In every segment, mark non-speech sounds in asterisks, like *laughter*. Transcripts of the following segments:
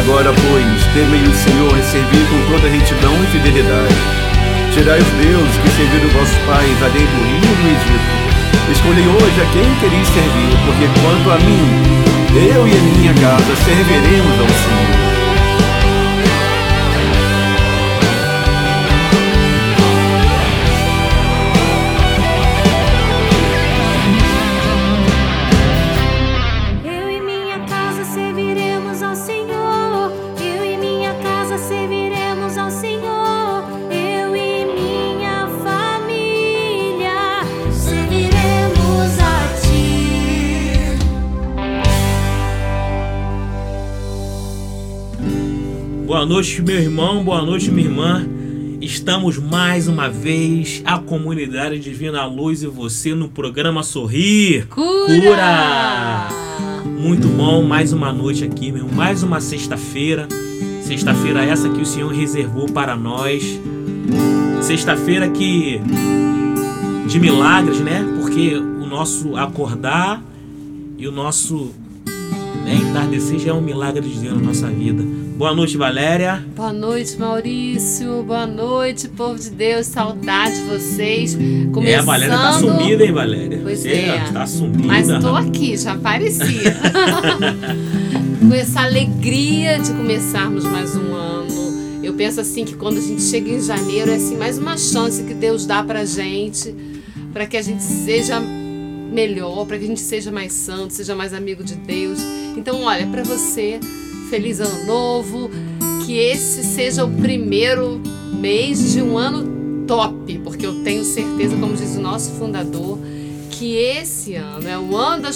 Agora, pois, temei o Senhor e servi com toda retidão e fidelidade. Tirai os deuses que serviram vossos pais além do rio do Egito. Escolhi hoje a quem quereis servir, porque quanto a mim, eu e a minha casa serviremos ao Senhor. Noite, meu irmão, boa noite, minha irmã. Estamos mais uma vez, a comunidade Divina Luz e você no programa Sorrir. Cura! Cura! Muito bom, mais uma noite aqui, meu. Mais uma sexta-feira. Sexta-feira essa que o Senhor reservou para nós. Sexta-feira que de milagres, né? Porque o nosso acordar e o nosso Né? Entardecer já é um milagre de Deus na nossa vida. Boa noite, Valéria. Boa noite, Maurício. Boa noite, povo de Deus. Saudade de vocês. Começando... É, a Valéria tá sumida, hein, Valéria? Pois Você é. Tá sumida. Mas tô aqui, já aparecia. *laughs* Com essa alegria de começarmos mais um ano. Eu penso assim que quando a gente chega em janeiro é assim mais uma chance que Deus dá pra gente, para que a gente seja melhor, para que a gente seja mais santo, seja mais amigo de Deus. Então, olha, para você feliz ano novo, que esse seja o primeiro mês de um ano top, porque eu tenho certeza, como diz o nosso fundador, que esse ano é o ano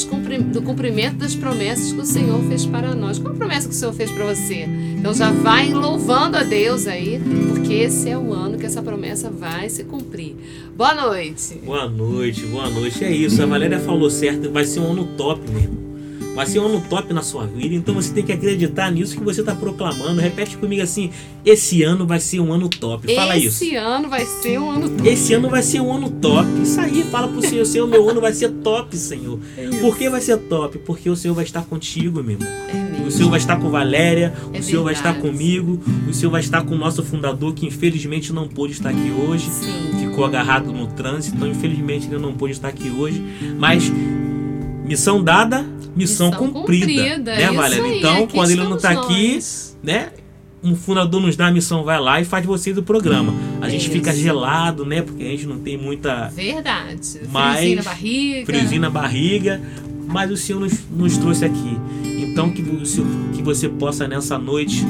do cumprimento das promessas que o Senhor fez para nós. Qual a promessa que o Senhor fez para você? Então já vai louvando a Deus aí, porque esse é o ano que essa promessa vai se cumprir. Boa noite. Boa noite, boa noite. É isso, a Valéria falou certo, vai ser um ano top mesmo. Vai ser um ano top na sua vida, então você tem que acreditar nisso que você está proclamando. Repete comigo assim: esse ano vai ser um ano top. Fala esse isso. Esse ano vai ser um ano top. Esse ano vai ser um ano top. Isso aí, fala pro Senhor: Senhor, meu ano vai ser top, Senhor. É Por que vai ser top? Porque o Senhor vai estar contigo, meu irmão. É o Senhor vai estar com Valéria, é o Senhor verdade. vai estar comigo, o Senhor vai estar com o nosso fundador, que infelizmente não pôde estar aqui hoje. Sim. Ficou agarrado no trânsito, então infelizmente ele não pôde estar aqui hoje. Mas missão dada, missão, missão cumprida, cumprida, né, Valéria? Aí, então, quando ele não está aqui, né? Um fundador nos dá a missão, vai lá e faz você do programa. A gente fica gelado, né? Porque a gente não tem muita. Verdade. Mas, friozinho na barriga. Friozinho na barriga. Mas o Senhor nos, nos trouxe aqui. Então, que, que você possa nessa noite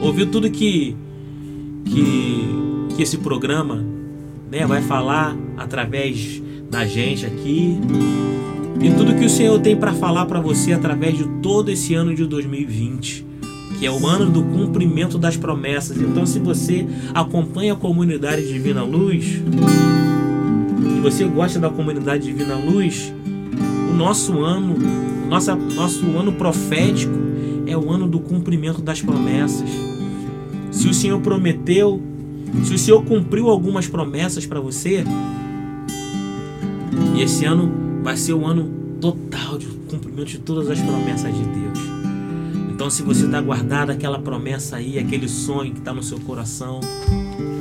ouvir tudo que, que, que esse programa né, vai falar através da gente aqui e tudo que o Senhor tem para falar para você através de todo esse ano de 2020, que é o ano do cumprimento das promessas. Então, se você acompanha a comunidade Divina Luz e você gosta da comunidade Divina Luz, o nosso ano, nossa, nosso ano profético é o ano do cumprimento das promessas. Se o Senhor prometeu, se o Senhor cumpriu algumas promessas para você, e esse ano vai ser o ano total de cumprimento de todas as promessas de Deus. Então, se você está guardado aquela promessa aí, aquele sonho que está no seu coração,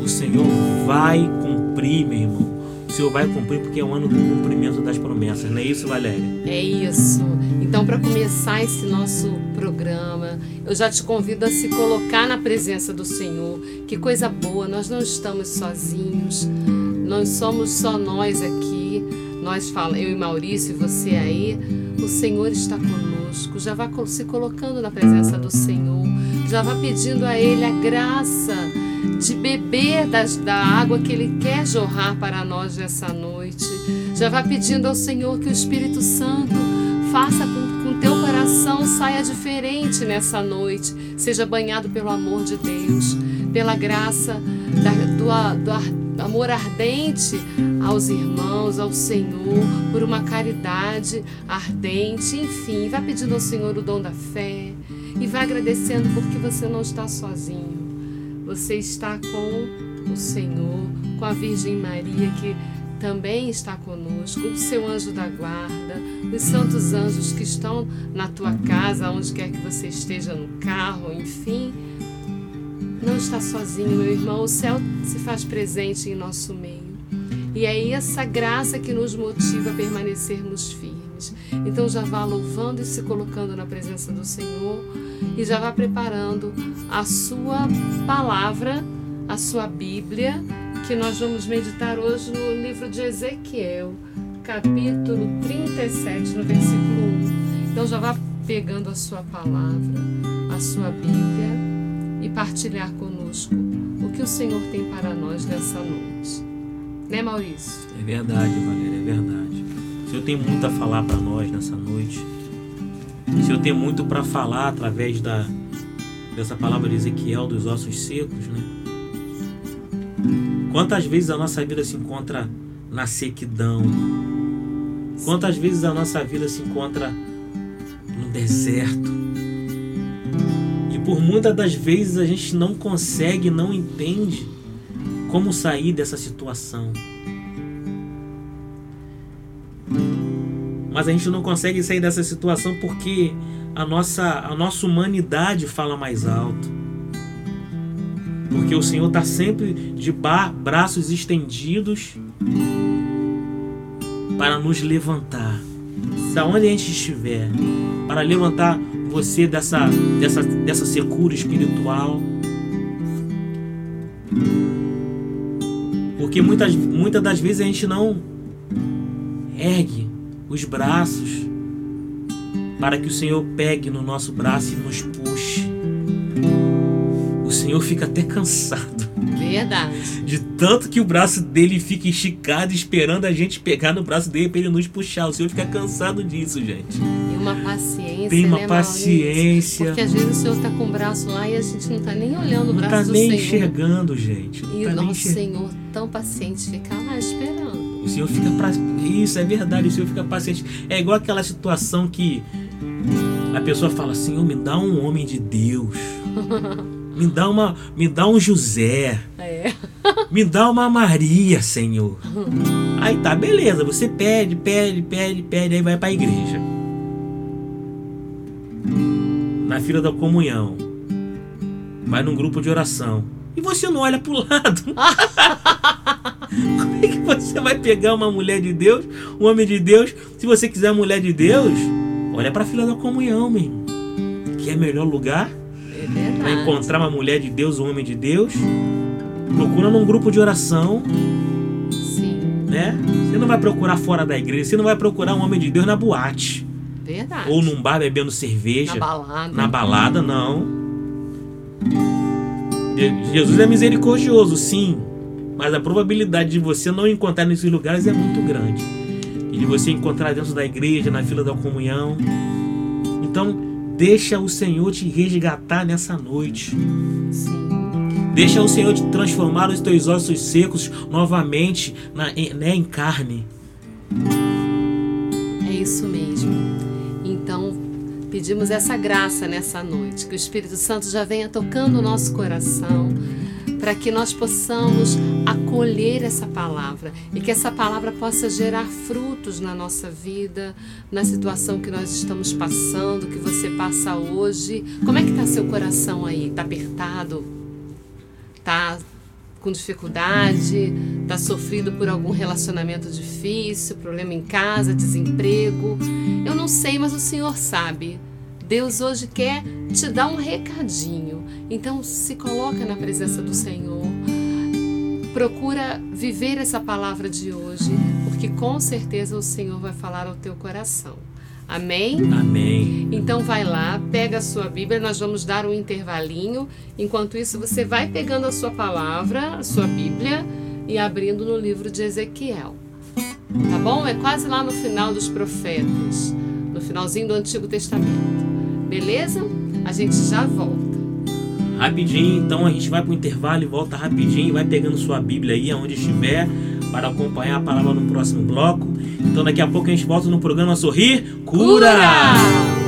o Senhor vai cumprir, meu irmão. O Senhor vai cumprir porque é o ano do cumprimento das promessas, não é isso, Valéria? É isso. Então, para começar esse nosso programa, eu já te convido a se colocar na presença do Senhor. Que coisa boa, nós não estamos sozinhos, não somos só nós aqui nós fala, eu e Maurício você aí, o Senhor está conosco. Já vá se colocando na presença do Senhor. Já vá pedindo a Ele a graça de beber das, da água que Ele quer jorrar para nós nessa noite. Já vá pedindo ao Senhor que o Espírito Santo faça com que o teu coração saia diferente nessa noite. Seja banhado pelo amor de Deus, pela graça da, do, do amor ardente aos irmãos, ao Senhor, por uma caridade ardente, enfim, vai pedindo ao Senhor o dom da fé e vai agradecendo porque você não está sozinho. Você está com o Senhor, com a Virgem Maria que também está conosco, o seu anjo da guarda, os santos anjos que estão na tua casa, onde quer que você esteja, no carro, enfim não está sozinho, meu irmão. O céu se faz presente em nosso meio. E é essa graça que nos motiva a permanecermos firmes. Então já vá louvando e se colocando na presença do Senhor e já vá preparando a sua palavra, a sua Bíblia, que nós vamos meditar hoje no livro de Ezequiel, capítulo 37, no versículo 1. Então já vá pegando a sua palavra, a sua Bíblia e partilhar conosco o que o Senhor tem para nós nessa noite. Né, Maurício? É verdade, Valéria, é verdade. O Senhor tem muito a falar para nós nessa noite. O Senhor tem muito para falar através da, dessa palavra de Ezequiel, dos ossos secos, né? Quantas vezes a nossa vida se encontra na sequidão? Quantas vezes a nossa vida se encontra no deserto? por muitas das vezes a gente não consegue, não entende como sair dessa situação. mas a gente não consegue sair dessa situação porque a nossa, a nossa humanidade fala mais alto. Porque o Senhor está sempre de braços estendidos para nos levantar, da onde a gente estiver, para levantar você dessa, dessa, dessa secura espiritual. Porque muitas, muitas das vezes a gente não ergue os braços para que o Senhor pegue no nosso braço e nos puxe. O Senhor fica até cansado. Verdade. De tanto que o braço dele fica esticado esperando a gente pegar no braço dele para ele nos puxar. O Senhor fica cansado disso, gente. Uma paciência. Tem uma né, paciência. Porque às vezes o Senhor está com o braço lá e a gente não está nem olhando o braço não tá do nem Senhor. enxergando, gente. Não e tá o nosso. Senhor tão paciente fica lá esperando. O Senhor fica pra... Isso é verdade, o Senhor fica paciente. É igual aquela situação que a pessoa fala: Senhor, me dá um homem de Deus. Me dá uma, me dá um José. É. Me dá uma Maria, Senhor. Aí tá, beleza. Você pede, pede, pede, pede, aí vai para a igreja. Na fila da comunhão. Vai num grupo de oração. E você não olha pro lado. *laughs* Como é que você vai pegar uma mulher de Deus, um homem de Deus? Se você quiser mulher de Deus, olha para a fila da comunhão, meu irmão. Que é melhor lugar é para encontrar uma mulher de Deus, um homem de Deus. Procura num grupo de oração. Sim. Né? Você não vai procurar fora da igreja, você não vai procurar um homem de Deus na boate. Verdade. Ou num bar bebendo cerveja. Na balada. Na balada, não. Jesus é misericordioso, sim. Mas a probabilidade de você não encontrar nesses lugares é muito grande. E de você encontrar dentro da igreja, na fila da comunhão. Então, Deixa o Senhor te resgatar nessa noite. Sim. Deixa o Senhor te transformar os teus ossos secos novamente na, em, né, em carne. É isso mesmo. Então, pedimos essa graça nessa noite, que o Espírito Santo já venha tocando o nosso coração para que nós possamos acolher essa palavra e que essa palavra possa gerar frutos na nossa vida, na situação que nós estamos passando, que você passa hoje. Como é que está seu coração aí? Está apertado? Está com dificuldade? Está sofrendo por algum relacionamento difícil, problema em casa, desemprego? Eu não sei, mas o Senhor sabe. Deus hoje quer te dar um recadinho. Então se coloca na presença do Senhor. Procura viver essa palavra de hoje, porque com certeza o Senhor vai falar ao teu coração. Amém? Amém. Então vai lá, pega a sua Bíblia, nós vamos dar um intervalinho. Enquanto isso, você vai pegando a sua palavra, a sua Bíblia e abrindo no livro de Ezequiel. Tá bom? É quase lá no final dos profetas, no finalzinho do Antigo Testamento. Beleza? A gente já volta. Rapidinho, então a gente vai para o intervalo e volta rapidinho. Vai pegando sua Bíblia aí, aonde estiver, para acompanhar a palavra no próximo bloco. Então daqui a pouco a gente volta no programa Sorrir Cura! Cura!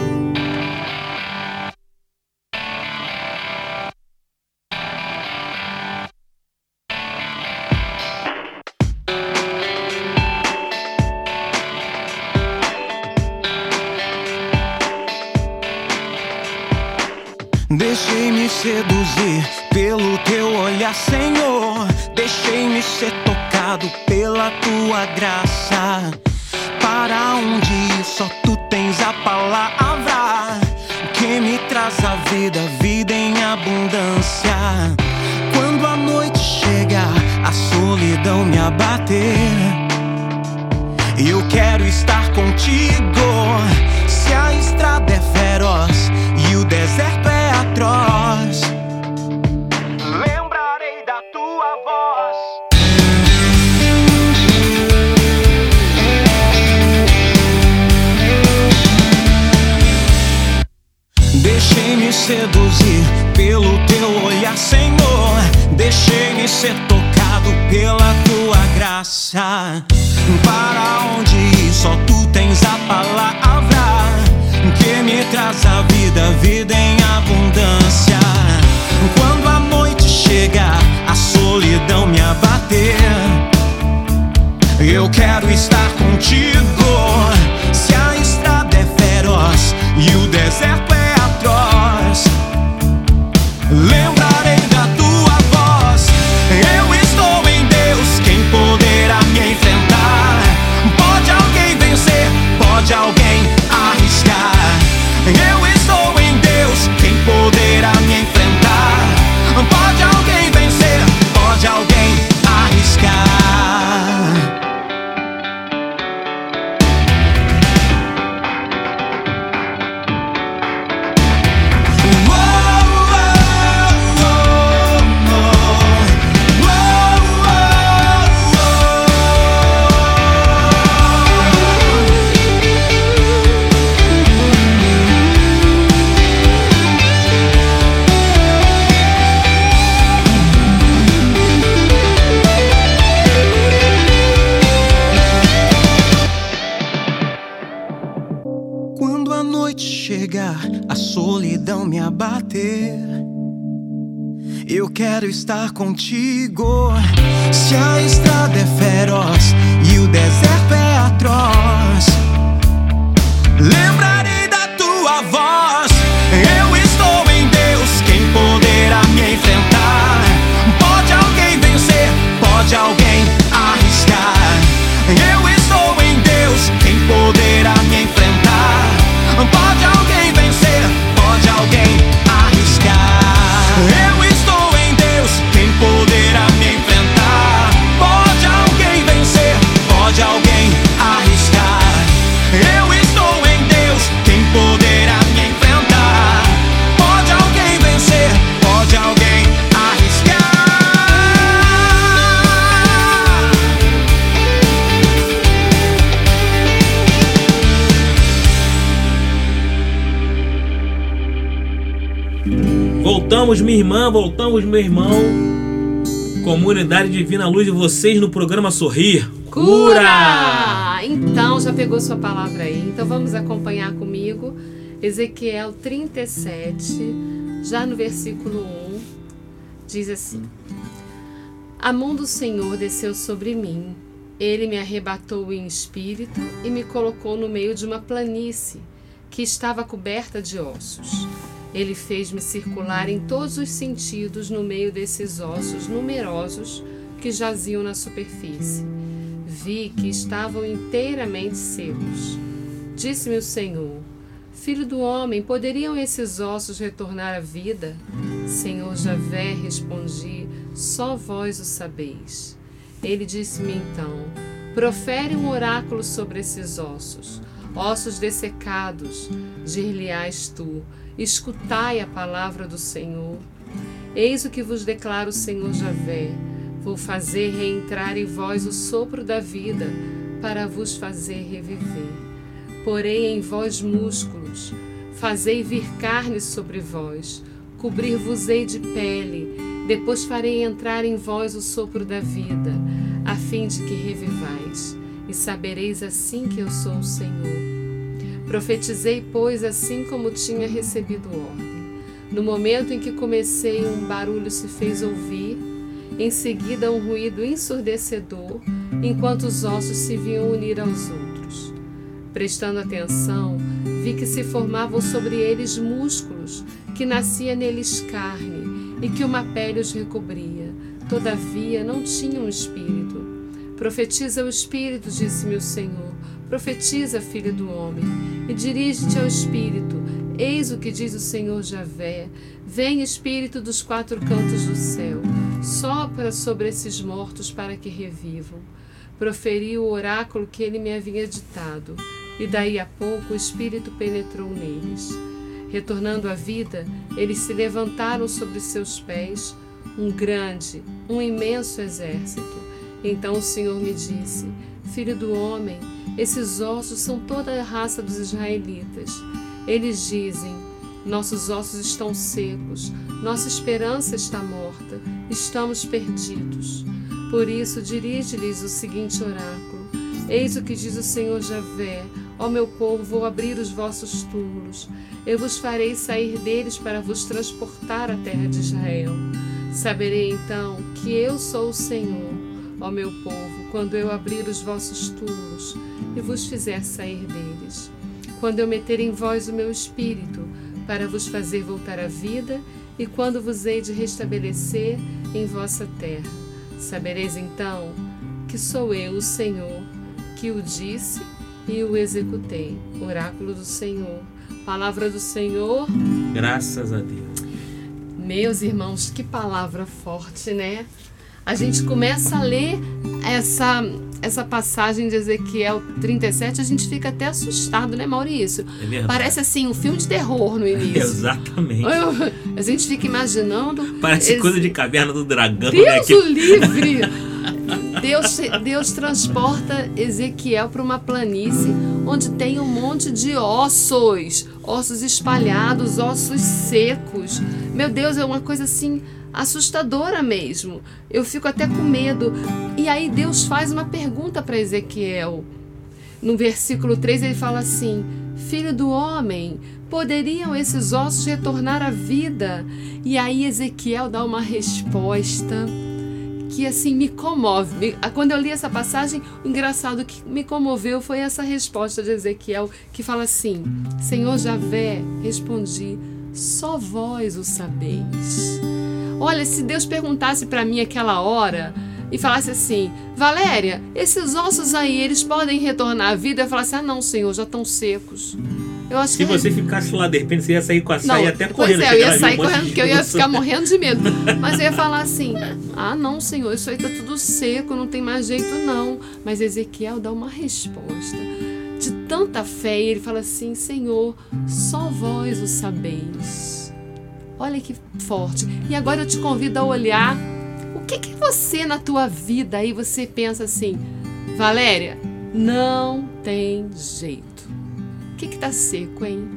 seduzir pelo teu olhar, Senhor. Deixei-me ser tocado pela tua graça. Para onde só tu tens a palavra que me traz a vida, vida em abundância. Quando a noite chega, a solidão me abater. Eu quero estar contigo. Se a estrada é feroz e o deserto é atroz. Deixei-me seduzir pelo teu olhar, Senhor. Deixei-me ser tocado pela tua graça. Para onde ir, só tu tens a palavra que me traz a vida, vida em abundância. Quando a noite chega, a solidão me abater. Eu quero estar contigo. Estar contigo. Voltamos, minha irmã, voltamos, meu irmão. Comunidade Divina Luz de vocês no programa Sorrir. Cura! Então, já pegou sua palavra aí. Então, vamos acompanhar comigo. Ezequiel 37, já no versículo 1, diz assim: A mão do Senhor desceu sobre mim. Ele me arrebatou em espírito e me colocou no meio de uma planície que estava coberta de ossos. Ele fez-me circular em todos os sentidos no meio desses ossos numerosos que jaziam na superfície. Vi que estavam inteiramente secos. Disse-me o Senhor: Filho do homem, poderiam esses ossos retornar à vida? Senhor Javé, respondi: Só vós o sabeis. Ele disse-me então: Profere um oráculo sobre esses ossos, ossos dessecados, dir-lhe-ás tu: Escutai a palavra do Senhor. Eis o que vos declara o Senhor Javé: Vou fazer reentrar em vós o sopro da vida, para vos fazer reviver. Porei em vós músculos, fazei vir carne sobre vós, cobrir-vos-ei de pele, depois farei entrar em vós o sopro da vida, a fim de que revivais, e sabereis assim que eu sou o Senhor. Profetizei, pois, assim como tinha recebido ordem. No momento em que comecei, um barulho se fez ouvir, em seguida, um ruído ensurdecedor, enquanto os ossos se vinham unir aos outros. Prestando atenção, vi que se formavam sobre eles músculos, que nascia neles carne, e que uma pele os recobria. Todavia, não tinham espírito. Profetiza o espírito, disse-me o Senhor. Profetiza, filho do homem, e dirige-te ao espírito. Eis o que diz o Senhor Javé: Vem, espírito dos quatro cantos do céu, sopra sobre esses mortos para que revivam. Proferi o oráculo que ele me havia ditado, e daí a pouco o espírito penetrou neles. Retornando à vida, eles se levantaram sobre seus pés, um grande, um imenso exército. Então o Senhor me disse: Filho do homem, esses ossos são toda a raça dos israelitas. Eles dizem: Nossos ossos estão secos, nossa esperança está morta, estamos perdidos. Por isso, dirige-lhes o seguinte oráculo: Eis o que diz o Senhor Javé: Ó meu povo, vou abrir os vossos túmulos. Eu vos farei sair deles para vos transportar à terra de Israel. Saberei então que eu sou o Senhor, ó meu povo, quando eu abrir os vossos túmulos e vos fizer sair deles. Quando eu meter em vós o meu espírito, para vos fazer voltar à vida, e quando vos hei de restabelecer em vossa terra. Sabereis então que sou eu, o Senhor, que o disse e o executei. Oráculo do Senhor. Palavra do Senhor. Graças a Deus. Meus irmãos, que palavra forte, né? A gente começa a ler essa essa passagem de Ezequiel 37, a gente fica até assustado, né, Maurício? É verdade. Parece assim um filme de terror no início. *laughs* Exatamente. Eu- A gente fica imaginando. Parece esse- coisa de caverna do dragão, né? Deus Que- o livre! Deus, Deus transporta Ezequiel para uma planície onde tem um monte de ossos, ossos espalhados, ossos secos. Meu Deus, é uma coisa assim assustadora mesmo. Eu fico até com medo. E aí Deus faz uma pergunta para Ezequiel. No versículo 3 ele fala assim: Filho do homem, poderiam esses ossos retornar à vida? E aí Ezequiel dá uma resposta que assim me comove. Quando eu li essa passagem, o engraçado que me comoveu foi essa resposta de Ezequiel que fala assim: Senhor Javé, respondi, só vós o sabeis. Olha, se Deus perguntasse para mim aquela hora e falasse assim: Valéria, esses ossos aí, eles podem retornar à vida? Eu falasse: Ah, não, Senhor, já estão secos. Eu acho Se que... você ficasse lá, de repente, você ia sair com a saia até correndo. Pois é, eu ia sair correndo, porque eu ia ficar morrendo de medo. *laughs* Mas eu ia falar assim: ah, não, Senhor, isso aí tá tudo seco, não tem mais jeito, não. Mas Ezequiel dá uma resposta de tanta fé, e ele fala assim: Senhor, só vós o sabeis. Olha que forte. E agora eu te convido a olhar o que que você na tua vida aí você pensa assim, Valéria, não tem jeito que está seco, hein?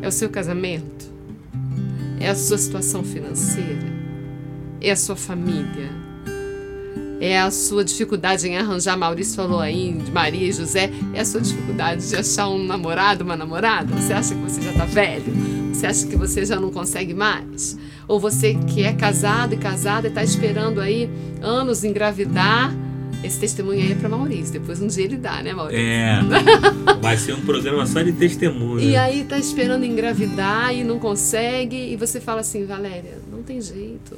É o seu casamento? É a sua situação financeira? É a sua família? É a sua dificuldade em arranjar, Maurício falou aí, Maria e José, é a sua dificuldade de achar um namorado, uma namorada? Você acha que você já está velho? Você acha que você já não consegue mais? Ou você que é casado e casada e está esperando aí anos engravidar esse testemunho aí é para Maurício. Depois um dia ele dá, né, Maurício? É. *laughs* Vai ser um programa só de testemunho. E aí tá esperando engravidar e não consegue. E você fala assim, Valéria, não tem jeito.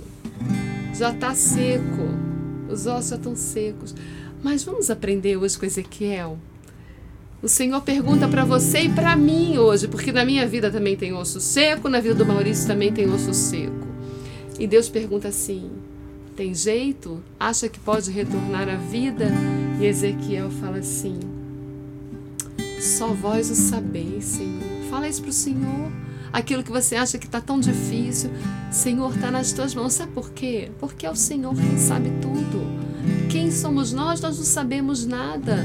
Já tá seco. Os ossos já estão secos. Mas vamos aprender hoje com Ezequiel. O Senhor pergunta para você e para mim hoje, porque na minha vida também tem osso seco, na vida do Maurício também tem osso seco. E Deus pergunta assim: tem jeito? Acha que pode retornar à vida? E Ezequiel fala assim: Só vós o sabeis, Senhor. Fala isso para o Senhor. Aquilo que você acha que está tão difícil, Senhor, está nas tuas mãos. Sabe por quê? Porque é o Senhor quem sabe tudo. Quem somos nós? Nós não sabemos nada.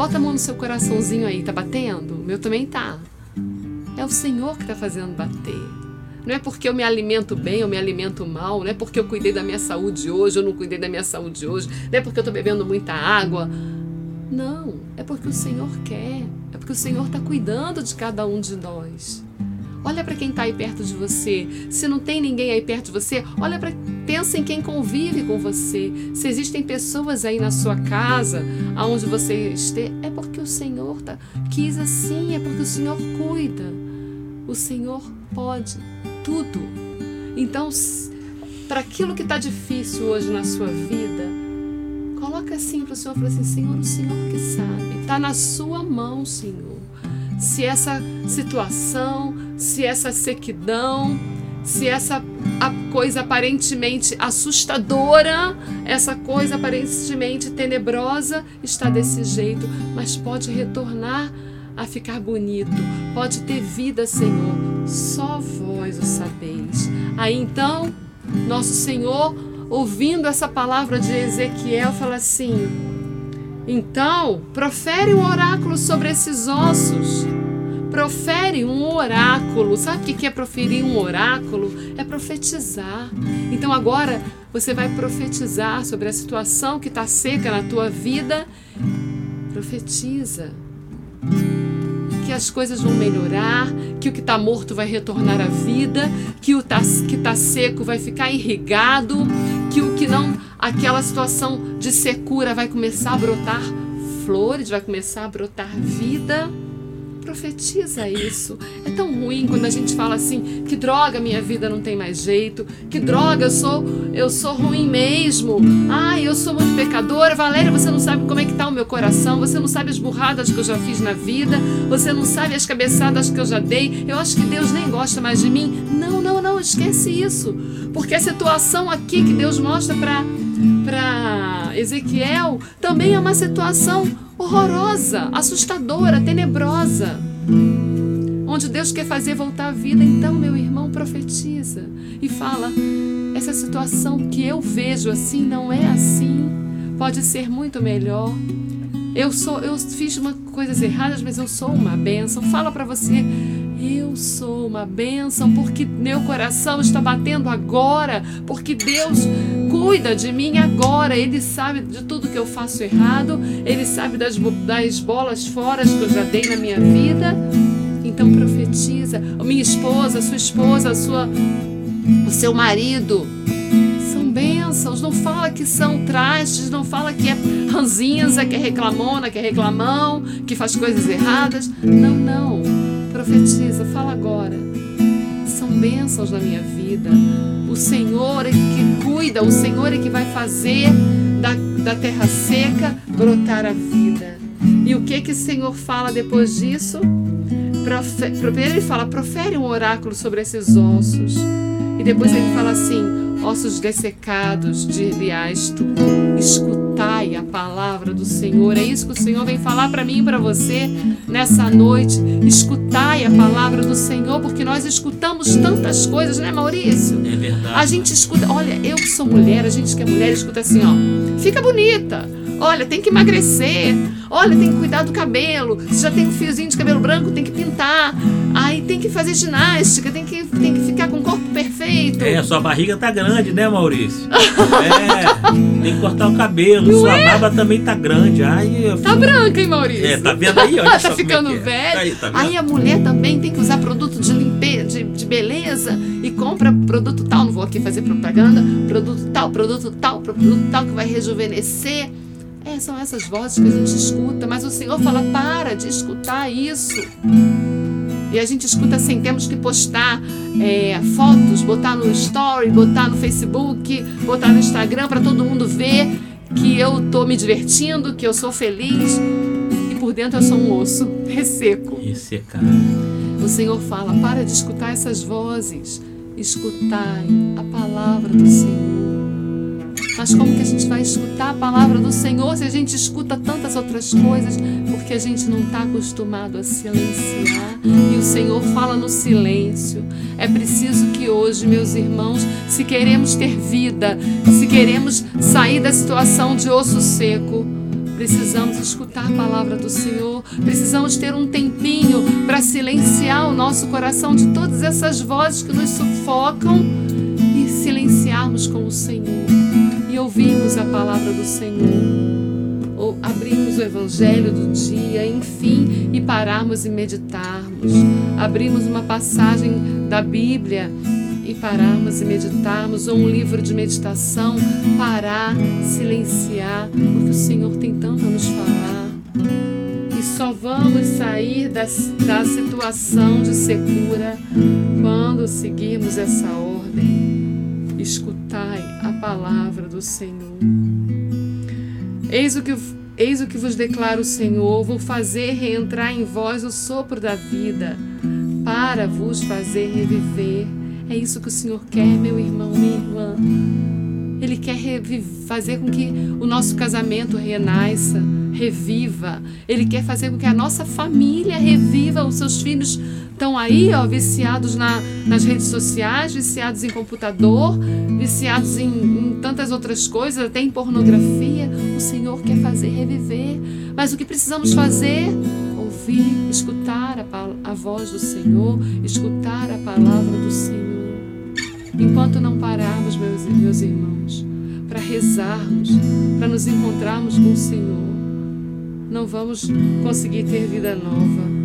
Bota a mão no seu coraçãozinho aí, tá batendo? O meu também tá. É o Senhor que está fazendo bater. Não é porque eu me alimento bem ou me alimento mal, não é porque eu cuidei da minha saúde hoje ou não cuidei da minha saúde hoje, não é porque eu estou bebendo muita água. Não, é porque o Senhor quer, é porque o Senhor está cuidando de cada um de nós. Olha para quem está aí perto de você. Se não tem ninguém aí perto de você, olha para pensa em quem convive com você. Se existem pessoas aí na sua casa, aonde você esteja, é porque o Senhor tá, quis assim, é porque o Senhor cuida. O Senhor pode tudo. Então, para aquilo que está difícil hoje na sua vida, coloca assim para o Senhor, fala assim, Senhor, o Senhor que sabe, está na sua mão, Senhor. Se essa situação, se essa sequidão, se essa coisa aparentemente assustadora, essa coisa aparentemente tenebrosa está desse jeito, mas pode retornar a ficar bonito, pode ter vida, Senhor. Só vós o sabeis. Aí então, nosso Senhor, ouvindo essa palavra de Ezequiel, fala assim: então, profere um oráculo sobre esses ossos. Profere um oráculo. Sabe o que é proferir um oráculo? É profetizar. Então agora você vai profetizar sobre a situação que está seca na tua vida. Profetiza que as coisas vão melhorar, que o que está morto vai retornar à vida, que o tá, que está seco vai ficar irrigado, que o que não, aquela situação de secura vai começar a brotar flores, vai começar a brotar vida profetiza isso. É tão ruim quando a gente fala assim: que droga, minha vida não tem mais jeito, que droga, eu sou, eu sou ruim mesmo. Ai, eu sou muito pecadora. Valéria, você não sabe como é que tá o meu coração, você não sabe as burradas que eu já fiz na vida, você não sabe as cabeçadas que eu já dei. Eu acho que Deus nem gosta mais de mim. Não, não, não, esquece isso. Porque a situação aqui que Deus mostra para para Ezequiel também é uma situação horrorosa, assustadora, tenebrosa. Onde Deus quer fazer voltar a vida, então, meu irmão, profetiza e fala: essa situação que eu vejo assim não é assim, pode ser muito melhor. Eu sou, eu fiz uma, coisas erradas, mas eu sou uma bênção. Fala para você, eu sou uma bênção porque meu coração está batendo agora, porque Deus cuida de mim agora. Ele sabe de tudo que eu faço errado, ele sabe das, das bolas fora que eu já dei na minha vida. Então profetiza. Minha esposa, sua esposa, sua, o seu marido. Bênçãos. Não fala que são trastes, não fala que é ranzinza, que é reclamona, que é reclamão, que faz coisas erradas. Não, não. Profetiza, fala agora. São bênçãos na minha vida. O Senhor é que cuida, o Senhor é que vai fazer da, da terra seca brotar a vida. E o que que o Senhor fala depois disso? Profe, primeiro ele fala, profere um oráculo sobre esses ossos. E depois ele fala assim, ossos dessecados, dir-lhe-ás tu, escutai a palavra do Senhor. É isso que o Senhor vem falar para mim e para você nessa noite. Escutai a palavra do Senhor, porque nós escutamos tantas coisas, né, Maurício? É verdade. A gente escuta, olha, eu que sou mulher, a gente que é mulher escuta assim, ó, fica bonita. Olha, tem que emagrecer. Olha, tem que cuidar do cabelo. Se já tem um fiozinho de cabelo branco, tem que pintar. Aí tem que fazer ginástica, tem que, tem que ficar com o corpo perfeito. É, sua barriga tá grande, né, Maurício? é, tem que cortar o cabelo. Não sua é? barba também tá grande. Ai, eu Tá branca, hein, Maurício? É, tá vendo aí? *laughs* Olha tá é ficando é. velho. Aí, tá? Aí a mulher também tem que usar produto de limpeza, de, de beleza e compra produto tal. Não vou aqui fazer propaganda. Produto tal, produto tal, produto tal que vai rejuvenescer. É, são essas vozes que a gente escuta, mas o Senhor fala: para de escutar isso. E a gente escuta assim: temos que postar é, fotos, botar no story, botar no Facebook, botar no Instagram para todo mundo ver que eu tô me divertindo, que eu sou feliz e por dentro eu sou um osso *laughs* resseco. Esse cara. O Senhor fala: para de escutar essas vozes, escutai a palavra do Senhor. Mas como que a gente vai escutar a palavra do Senhor se a gente escuta tantas outras coisas? Porque a gente não está acostumado a silenciar. E o Senhor fala no silêncio. É preciso que hoje, meus irmãos, se queremos ter vida, se queremos sair da situação de osso seco, Precisamos escutar a palavra do Senhor, precisamos ter um tempinho para silenciar o nosso coração de todas essas vozes que nos sufocam e silenciarmos com o Senhor e ouvirmos a palavra do Senhor. Ou abrirmos o evangelho do dia, enfim, e pararmos e meditarmos. Abrimos uma passagem da Bíblia e pararmos e meditarmos, ou um livro de meditação, parar, silenciar, porque o Senhor tem tanto a nos falar. E só vamos sair da, da situação de secura quando seguirmos essa ordem. Escutai palavra do Senhor. Eis o que Eis o que vos declara o Senhor: vou fazer reentrar em vós o sopro da vida, para vos fazer reviver. É isso que o Senhor quer, meu irmão, minha irmã. Ele quer fazer com que o nosso casamento renasça, reviva. Ele quer fazer com que a nossa família reviva. Os seus filhos estão aí, ó, viciados na, nas redes sociais, viciados em computador, viciados em, em tantas outras coisas, até em pornografia. O Senhor quer fazer reviver. Mas o que precisamos fazer? Ouvir, escutar a, a voz do Senhor, escutar a palavra do Senhor. Enquanto não pararmos, meus, meus irmãos, para rezarmos, para nos encontrarmos com o Senhor, não vamos conseguir ter vida nova.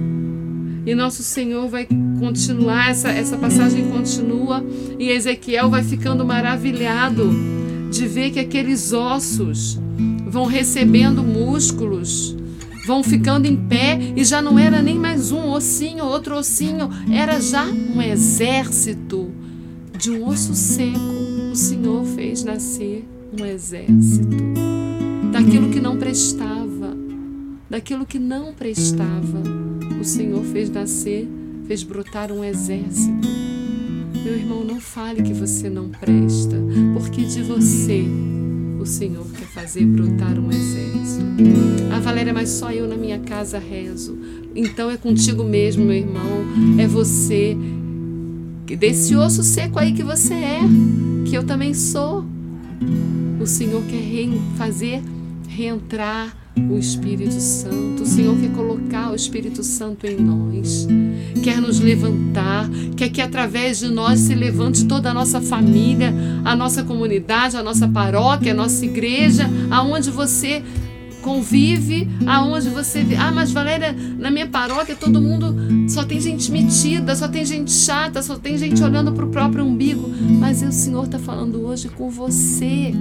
E nosso Senhor vai continuar, essa, essa passagem continua, e Ezequiel vai ficando maravilhado de ver que aqueles ossos vão recebendo músculos, vão ficando em pé, e já não era nem mais um ossinho, outro ossinho, era já um exército de um osso seco, o Senhor fez nascer um exército. Daquilo que não prestava, daquilo que não prestava, o Senhor fez nascer, fez brotar um exército. Meu irmão, não fale que você não presta, porque de você o Senhor quer fazer brotar um exército. Ah, Valéria, mas só eu na minha casa rezo. Então é contigo mesmo, meu irmão. É você desse osso seco aí que você é, que eu também sou. O Senhor quer fazer reentrar o Espírito Santo. O Senhor quer colocar o Espírito Santo em nós, quer nos levantar, quer que através de nós se levante toda a nossa família, a nossa comunidade, a nossa paróquia, a nossa igreja, aonde você convive aonde você vê. Ah, mas Valéria, na minha paróquia todo mundo só tem gente metida, só tem gente chata, só tem gente olhando para o próprio umbigo. Mas o Senhor está falando hoje com você.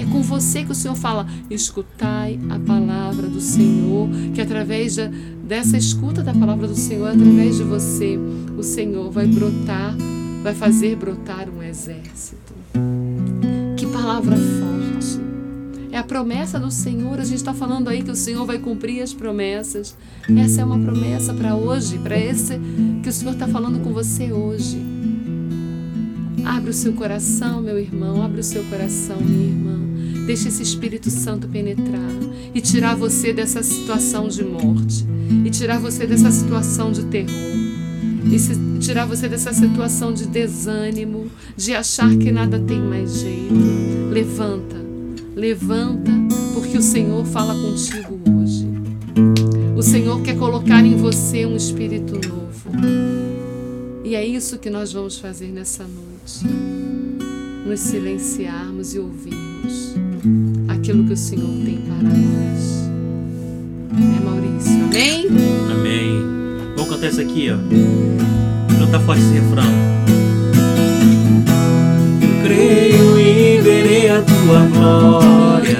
É com você que o Senhor fala: escutai a palavra do Senhor, que através de, dessa escuta da palavra do Senhor, através de você, o Senhor vai brotar, vai fazer brotar um exército. Que palavra forte! É a promessa do Senhor. A gente está falando aí que o Senhor vai cumprir as promessas. Essa é uma promessa para hoje, para esse que o Senhor está falando com você hoje. Abre o seu coração, meu irmão. Abre o seu coração, minha irmã. Deixe esse Espírito Santo penetrar e tirar você dessa situação de morte, e tirar você dessa situação de terror, e tirar você dessa situação de desânimo, de achar que nada tem mais jeito. Levanta, levanta, porque o Senhor fala contigo hoje. O Senhor quer colocar em você um espírito novo. E é isso que nós vamos fazer nessa noite. Nos silenciarmos e ouvirmos aquilo que o Senhor tem para nós. É Maurício, amém? Amém. Vamos cantar isso aqui, ó. Canta forte esse refrão. Eu creio e verei a tua glória.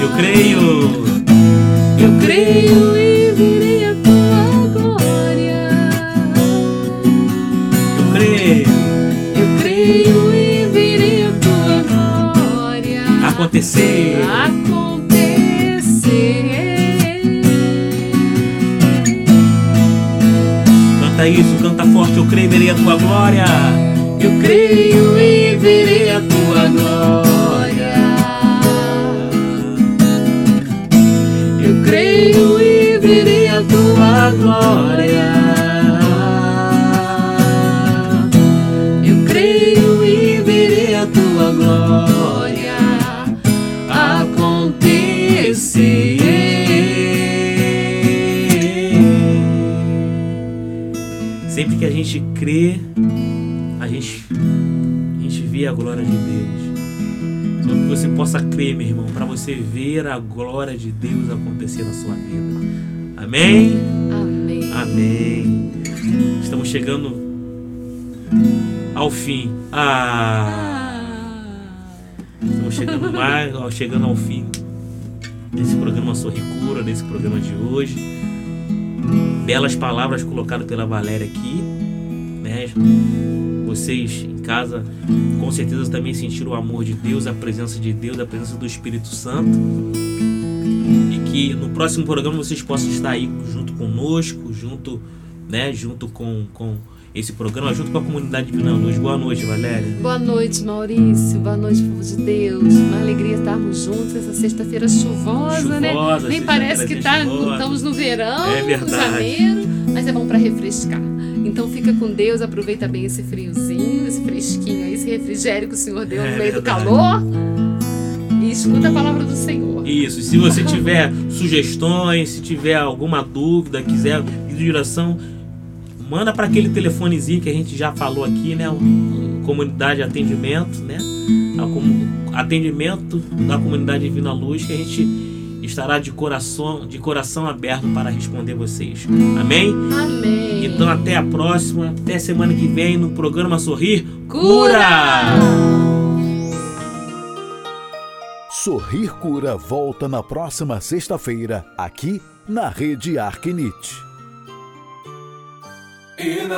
Eu creio. Eu creio e Acontecer. acontecer. Canta isso, canta forte. Eu creio e verei a tua glória. Eu creio e verei a tua glória. Eu creio e verei a tua glória. Gente crê, a gente, a gente vê a glória de Deus. Só que você possa crer, meu irmão, para você ver a glória de Deus acontecer na sua vida. Amém? Amém. Amém. Estamos chegando ao fim. Ah! Estamos chegando mais, chegando ao fim desse programa Sorri Cura, desse programa de hoje. Belas palavras colocadas pela Valéria aqui, né? Vocês em casa com certeza também sentiram o amor de Deus, a presença de Deus, a presença do Espírito Santo. E que no próximo programa vocês possam estar aí junto conosco, junto, né, junto com, com esse programa, junto com a comunidade Divina Luz. Boa noite, Valéria. Boa noite, Maurício. Boa noite, povo de Deus. Uma alegria estarmos juntos essa sexta-feira chuvosa, né? Chuvosa, Nem sexta-feira parece que tá, chuvosa. estamos no verão, É verdade. janeiro, mas é bom para refrescar. Então fica com Deus, aproveita bem esse friozinho, esse fresquinho esse refrigério que o Senhor deu É no meio do calor. E escuta a palavra do Senhor. Isso, e se você tiver sugestões, se tiver alguma dúvida, quiser pedir direção, manda para aquele telefonezinho que a gente já falou aqui, né? Comunidade Atendimento, né? Atendimento da Comunidade Divina Luz, que a gente estará de coração, de coração aberto para responder vocês. Amém? Amém. Então até a próxima, até semana que vem no programa Sorrir Cura! Sorrir Cura volta na próxima sexta-feira, aqui na Rede Arquinite. Firme